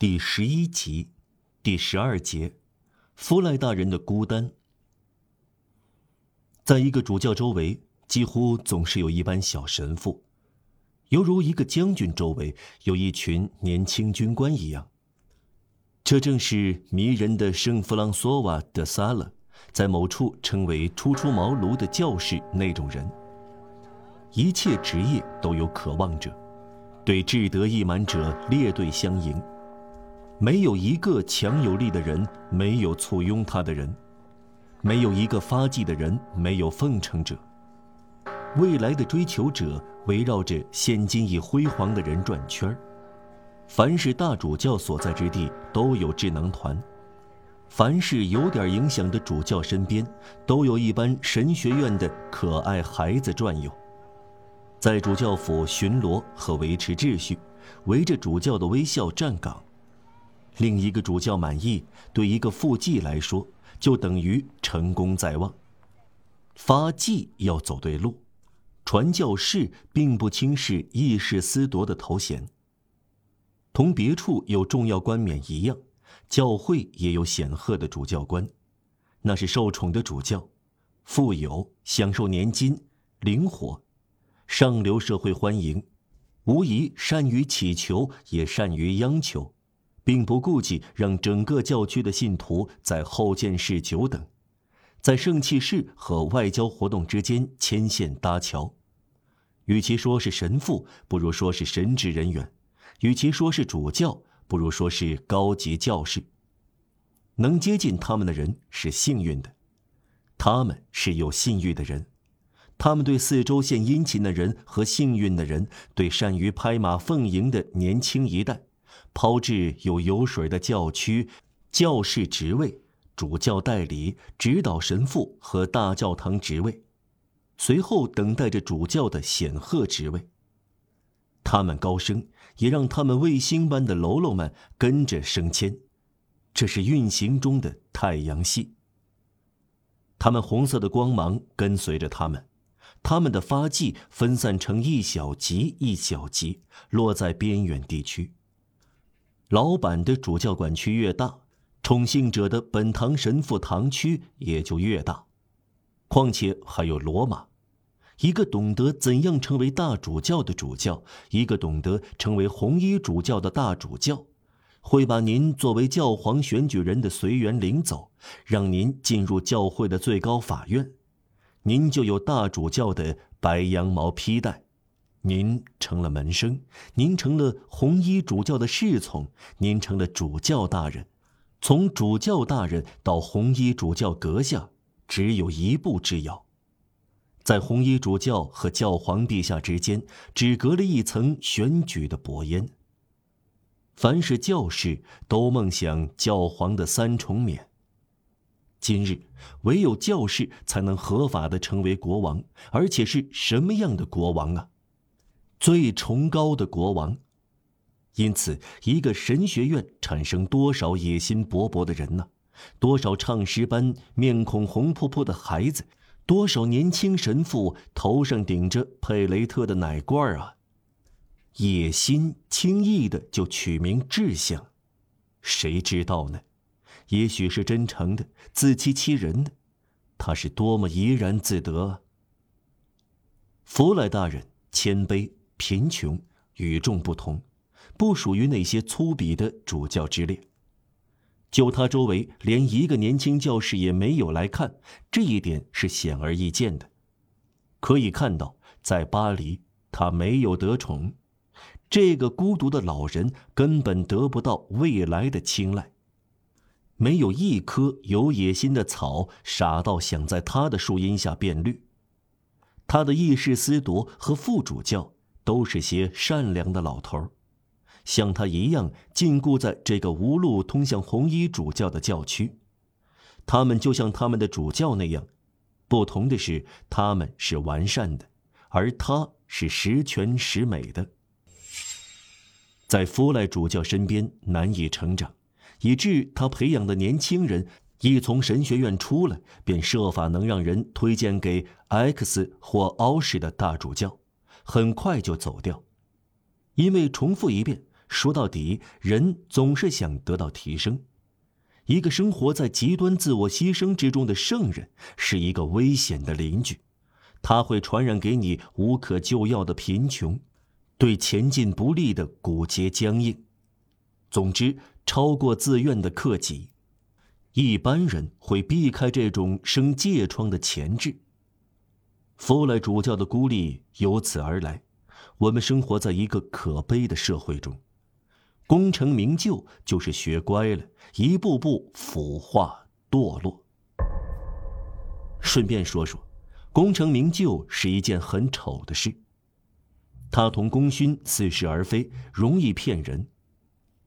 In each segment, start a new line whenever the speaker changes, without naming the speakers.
第十一集，第十二节，弗赖大人的孤单。在一个主教周围，几乎总是有一班小神父，犹如一个将军周围有一群年轻军官一样。这正是迷人的圣弗朗索瓦·德萨勒在某处称为“初出茅庐的教士”那种人。一切职业都有渴望者，对志得意满者列队相迎。没有一个强有力的人，没有簇拥他的人；没有一个发迹的人，没有奉承者。未来的追求者围绕着现今已辉煌的人转圈儿。凡是大主教所在之地，都有智囊团；凡是有点影响的主教身边，都有一班神学院的可爱孩子转悠，在主教府巡逻和维持秩序，围着主教的微笑站岗。另一个主教满意，对一个副祭来说，就等于成功在望。发迹要走对路，传教士并不轻视议事司铎的头衔。同别处有重要冠冕一样，教会也有显赫的主教官，那是受宠的主教，富有，享受年金，灵活，上流社会欢迎，无疑善于祈求，也善于央求。并不顾忌让整个教区的信徒在后见室久等，在圣器室和外交活动之间牵线搭桥。与其说是神父，不如说是神职人员；与其说是主教，不如说是高级教士。能接近他们的人是幸运的，他们是有信誉的人，他们对四周献殷勤的人和幸运的人，对善于拍马奉迎的年轻一代。抛掷有油水的教区、教士职位、主教代理、指导神父和大教堂职位，随后等待着主教的显赫职位。他们高升，也让他们卫星般的喽啰们跟着升迁，这是运行中的太阳系。他们红色的光芒跟随着他们，他们的发迹分散成一小级一小级，落在边远地区。老板的主教管区越大，宠幸者的本堂神父堂区也就越大。况且还有罗马，一个懂得怎样成为大主教的主教，一个懂得成为红衣主教的大主教，会把您作为教皇选举人的随员领走，让您进入教会的最高法院，您就有大主教的白羊毛披带。您成了门生，您成了红衣主教的侍从，您成了主教大人。从主教大人到红衣主教阁下，只有一步之遥。在红衣主教和教皇陛下之间，只隔了一层选举的薄烟。凡是教士都梦想教皇的三重冕。今日，唯有教士才能合法的成为国王，而且是什么样的国王啊？最崇高的国王，因此，一个神学院产生多少野心勃勃的人呢？多少唱诗班面孔红扑扑的孩子？多少年轻神父头上顶着佩雷特的奶罐啊？野心轻易的就取名志向，谁知道呢？也许是真诚的，自欺欺人的，他是多么怡然自得。啊弗莱大人谦卑。贫穷与众不同，不属于那些粗鄙的主教之列。就他周围连一个年轻教士也没有来看，这一点是显而易见的。可以看到，在巴黎，他没有得宠，这个孤独的老人根本得不到未来的青睐。没有一棵有野心的草傻到想在他的树荫下变绿。他的议事司铎和副主教。都是些善良的老头儿，像他一样禁锢在这个无路通向红衣主教的教区。他们就像他们的主教那样，不同的是，他们是完善的，而他是十全十美的。在弗赖主教身边难以成长，以致他培养的年轻人一从神学院出来，便设法能让人推荐给 X 或 O 氏的大主教。很快就走掉，因为重复一遍，说到底，人总是想得到提升。一个生活在极端自我牺牲之中的圣人，是一个危险的邻居。他会传染给你无可救药的贫穷，对前进不利的骨节僵硬。总之，超过自愿的克己。一般人会避开这种生疥疮的潜质。弗莱主教的孤立由此而来。我们生活在一个可悲的社会中，功成名就就是学乖了，一步步腐化堕落。顺便说说，功成名就是一件很丑的事。他同功勋似是而非，容易骗人。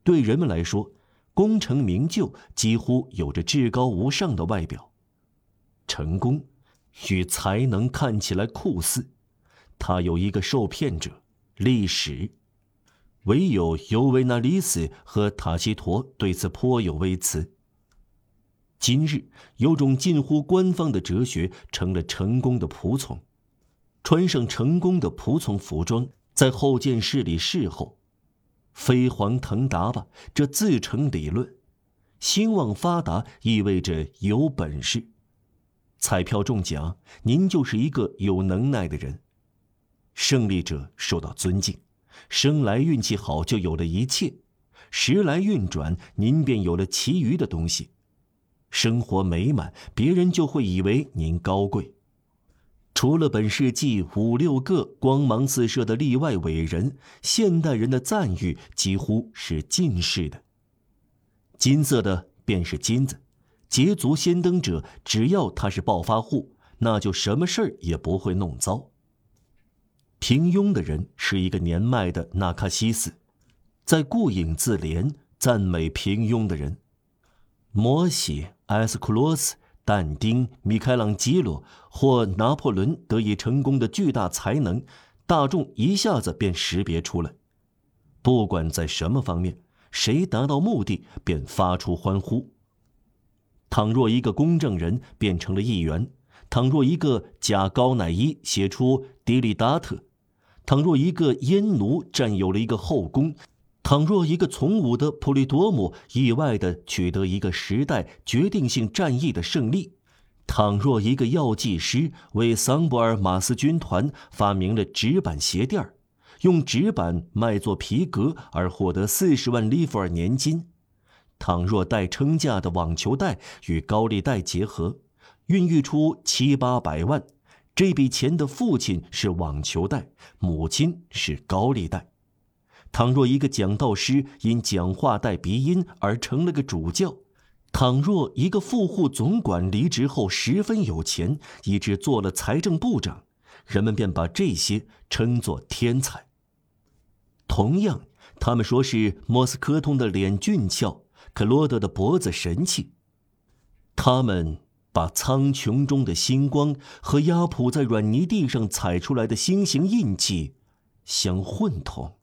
对人们来说，功成名就几乎有着至高无上的外表，成功与才能看起来酷似。他有一个受骗者。历史，唯有尤维纳里斯和塔西佗对此颇有微词。今日有种近乎官方的哲学成了成功的仆从，穿上成功的仆从服装，在后见室里侍候，飞黄腾达吧，这自成理论。兴旺发达意味着有本事，彩票中奖，您就是一个有能耐的人。胜利者受到尊敬，生来运气好就有了一切，时来运转，您便有了其余的东西。生活美满，别人就会以为您高贵。除了本世纪五六个光芒四射的例外伟人，现代人的赞誉几乎是近视的。金色的便是金子，捷足先登者只要他是暴发户，那就什么事儿也不会弄糟。平庸的人是一个年迈的纳卡西斯，在顾影自怜赞美平庸的人。摩西、埃斯库罗斯、但丁、米开朗基罗或拿破仑得以成功的巨大才能，大众一下子便识别出来。不管在什么方面，谁达到目的，便发出欢呼。倘若一个公证人变成了议员，倘若一个假高乃伊写出《迪里达特》。倘若一个阉奴占有了一个后宫，倘若一个从武的普利多姆意外的取得一个时代决定性战役的胜利，倘若一个药剂师为桑博尔马斯军团发明了纸板鞋垫儿，用纸板卖作皮革而获得四十万里弗尔年金，倘若带撑架的网球带与高利贷结合，孕育出七八百万。这笔钱的父亲是网球贷，母亲是高利贷。倘若一个讲道师因讲话带鼻音而成了个主教，倘若一个富户总管离职后十分有钱，以致做了财政部长，人们便把这些称作天才。同样，他们说是莫斯科通的脸俊俏，克罗德的脖子神器。他们。把苍穹中的星光和压普在软泥地上踩出来的星形印记相混同。